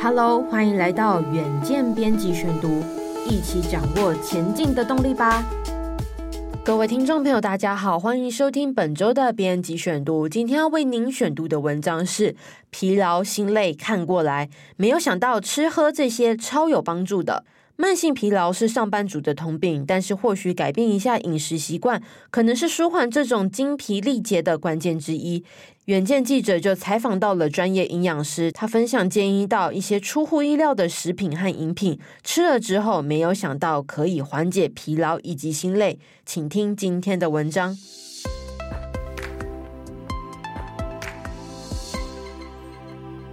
Hello，欢迎来到远见编辑选读，一起掌握前进的动力吧。各位听众朋友，大家好，欢迎收听本周的编辑选读。今天要为您选读的文章是《疲劳、心累看过来》，没有想到吃喝这些超有帮助的。慢性疲劳是上班族的通病，但是或许改变一下饮食习惯，可能是舒缓这种精疲力竭的关键之一。远见记者就采访到了专业营养师，他分享建议到一些出乎意料的食品和饮品，吃了之后没有想到可以缓解疲劳以及心累。请听今天的文章。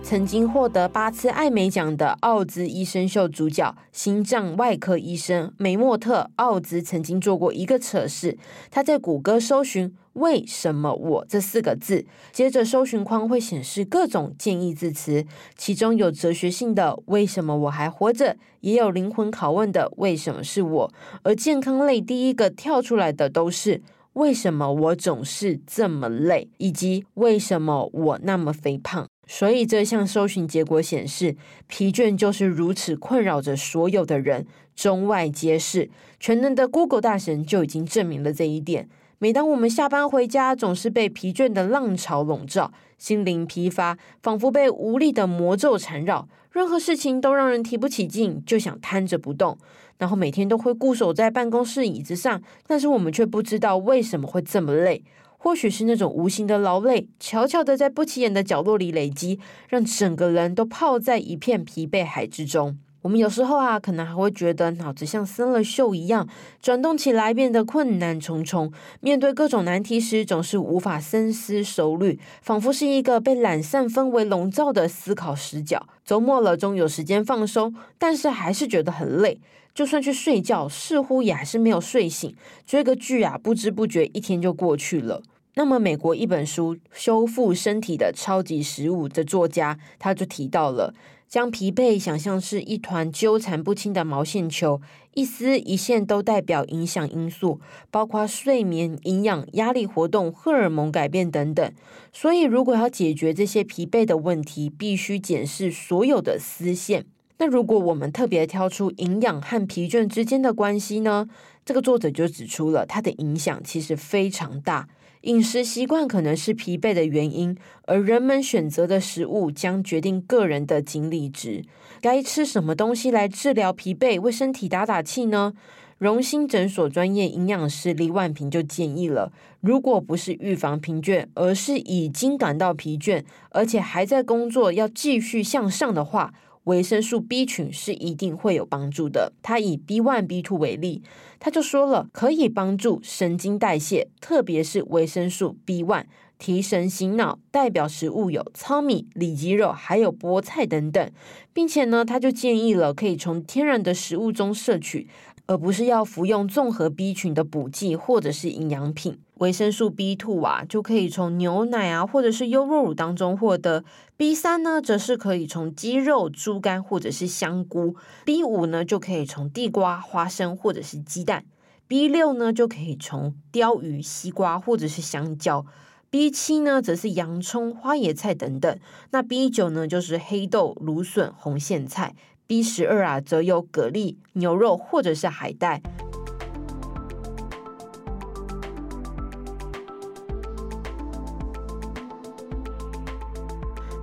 曾经获得八次艾美奖的奥兹医生秀主角、心脏外科医生梅莫特·奥兹曾经做过一个测试。他在谷歌搜寻“为什么我”这四个字，接着搜寻框会显示各种建议字词，其中有哲学性的“为什么我还活着”，也有灵魂拷问的“为什么是我”。而健康类第一个跳出来的都是“为什么我总是这么累”以及“为什么我那么肥胖”。所以这项搜寻结果显示，疲倦就是如此困扰着所有的人，中外皆是。全能的 Google 大神就已经证明了这一点。每当我们下班回家，总是被疲倦的浪潮笼罩，心灵疲乏，仿佛被无力的魔咒缠绕，任何事情都让人提不起劲，就想瘫着不动。然后每天都会固守在办公室椅子上，但是我们却不知道为什么会这么累。或许是那种无形的劳累，悄悄的在不起眼的角落里累积，让整个人都泡在一片疲惫海之中。我们有时候啊，可能还会觉得脑子像生了锈一样，转动起来变得困难重重。面对各种难题时，总是无法深思熟虑，仿佛是一个被懒散氛围笼罩的思考死角。周末了，终有时间放松，但是还是觉得很累。就算去睡觉，似乎也还是没有睡醒。追个剧啊，不知不觉一天就过去了。那么，美国一本书《修复身体的超级食物》的作家，他就提到了，将疲惫想象是一团纠缠不清的毛线球，一丝一线都代表影响因素，包括睡眠、营养、压力、活动、荷尔蒙改变等等。所以，如果要解决这些疲惫的问题，必须检视所有的丝线。那如果我们特别挑出营养和疲倦之间的关系呢？这个作者就指出了它的影响其实非常大。饮食习惯可能是疲惫的原因，而人们选择的食物将决定个人的精力值。该吃什么东西来治疗疲惫，为身体打打气呢？荣兴诊所专业营养师李万平就建议了：如果不是预防疲倦，而是已经感到疲倦，而且还在工作，要继续向上的话。维生素 B 群是一定会有帮助的。他以 B one、B two 为例，他就说了，可以帮助神经代谢，特别是维生素 B one，提神醒脑。代表食物有糙米、里脊肉，还有菠菜等等，并且呢，他就建议了可以从天然的食物中摄取。而不是要服用综合 B 群的补剂或者是营养品，维生素 B2 啊，就可以从牛奶啊或者是优酪乳当中获得；B3 呢，则是可以从鸡肉、猪肝或者是香菇；B5 呢，就可以从地瓜、花生或者是鸡蛋；B6 呢，就可以从鯛鱼、西瓜或者是香蕉；B7 呢，则是洋葱、花椰菜等等；那 B9 呢，就是黑豆、芦笋、红苋菜。B 十二啊，则有蛤蜊、牛肉或者是海带。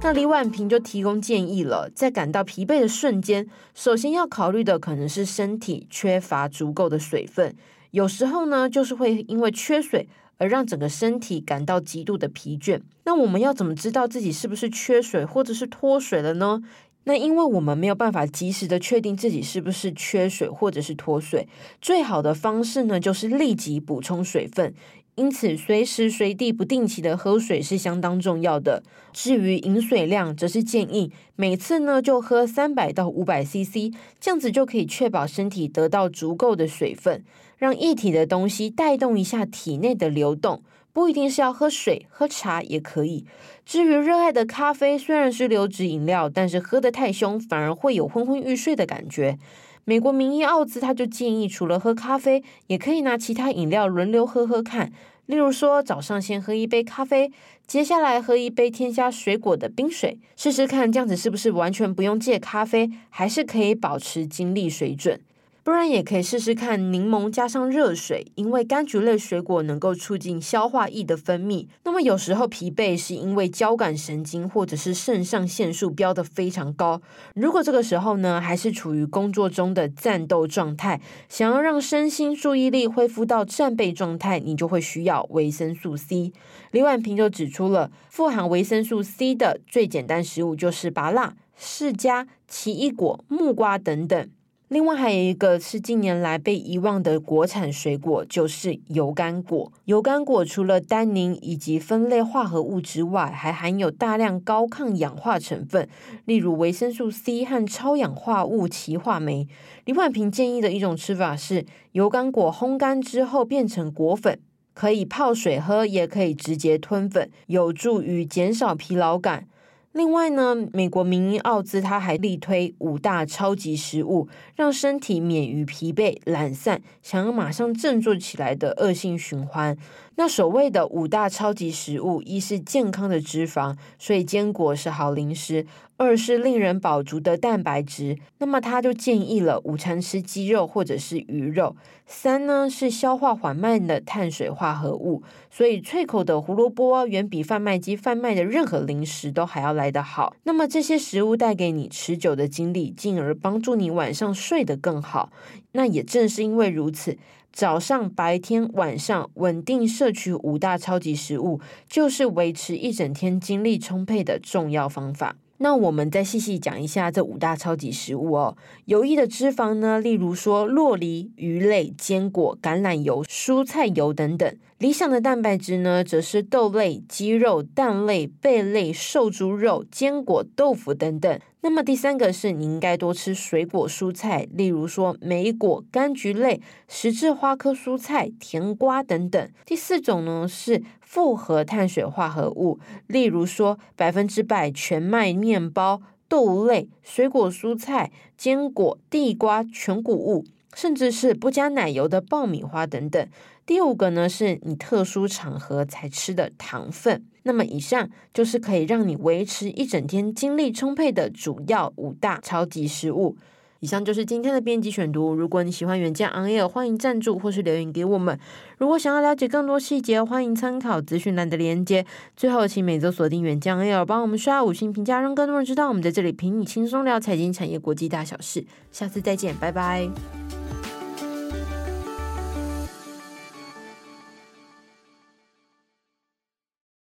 那李婉萍就提供建议了，在感到疲惫的瞬间，首先要考虑的可能是身体缺乏足够的水分。有时候呢，就是会因为缺水而让整个身体感到极度的疲倦。那我们要怎么知道自己是不是缺水或者是脱水了呢？那因为我们没有办法及时的确定自己是不是缺水或者是脱水，最好的方式呢，就是立即补充水分。因此，随时随地不定期的喝水是相当重要的。至于饮水量，则是建议每次呢就喝三百到五百 CC，这样子就可以确保身体得到足够的水分，让液体的东西带动一下体内的流动。不一定是要喝水，喝茶也可以。至于热爱的咖啡，虽然是流质饮料，但是喝得太凶，反而会有昏昏欲睡的感觉。美国名医奥兹他就建议，除了喝咖啡，也可以拿其他饮料轮流喝喝看。例如说，早上先喝一杯咖啡，接下来喝一杯添加水果的冰水，试试看这样子是不是完全不用戒咖啡，还是可以保持精力水准。不然也可以试试看柠檬加上热水，因为柑橘类水果能够促进消化液的分泌。那么有时候疲惫是因为交感神经或者是肾上腺素飙得非常高。如果这个时候呢，还是处于工作中的战斗状态，想要让身心注意力恢复到战备状态，你就会需要维生素 C。李婉萍就指出了，富含维生素 C 的最简单食物就是芭乐、释迦、奇异果、木瓜等等。另外还有一个是近年来被遗忘的国产水果，就是油甘果。油甘果除了单宁以及酚类化合物之外，还含有大量高抗氧化成分，例如维生素 C 和超氧化物歧化酶。李婉萍建议的一种吃法是，油甘果烘干之后变成果粉，可以泡水喝，也可以直接吞粉，有助于减少疲劳感。另外呢，美国名医奥兹他还力推五大超级食物，让身体免于疲惫、懒散，想要马上振作起来的恶性循环。那所谓的五大超级食物，一是健康的脂肪，所以坚果是好零食；二是令人饱足的蛋白质，那么他就建议了午餐吃鸡肉或者是鱼肉；三呢是消化缓慢的碳水化合物，所以脆口的胡萝卜远比贩卖机贩卖的任何零食都还要来得好。那么这些食物带给你持久的精力，进而帮助你晚上睡得更好。那也正是因为如此。早上、白天、晚上稳定摄取五大超级食物，就是维持一整天精力充沛的重要方法。那我们再细细讲一下这五大超级食物哦。有益的脂肪呢，例如说洛梨、鱼类、坚果、橄榄油、蔬菜油等等。理想的蛋白质呢，则是豆类、鸡肉、蛋类、贝类、瘦猪肉、坚果、豆腐等等。那么第三个是你应该多吃水果蔬菜，例如说莓果、柑橘类、十字花科蔬菜、甜瓜等等。第四种呢是复合碳水化合物，例如说百分之百全麦面包、豆类、水果蔬菜、坚果、地瓜、全谷物，甚至是不加奶油的爆米花等等。第五个呢是你特殊场合才吃的糖分。那么以上就是可以让你维持一整天精力充沛的主要五大超级食物。以上就是今天的编辑选读。如果你喜欢远见 On Air，欢迎赞助或是留言给我们。如果想要了解更多细节，欢迎参考资讯栏的连接。最后，请每周锁定远见 On Air，帮我们刷五星评价，让更多人知道我们在这里陪你轻松聊财经、产业、国际大小事。下次再见，拜拜。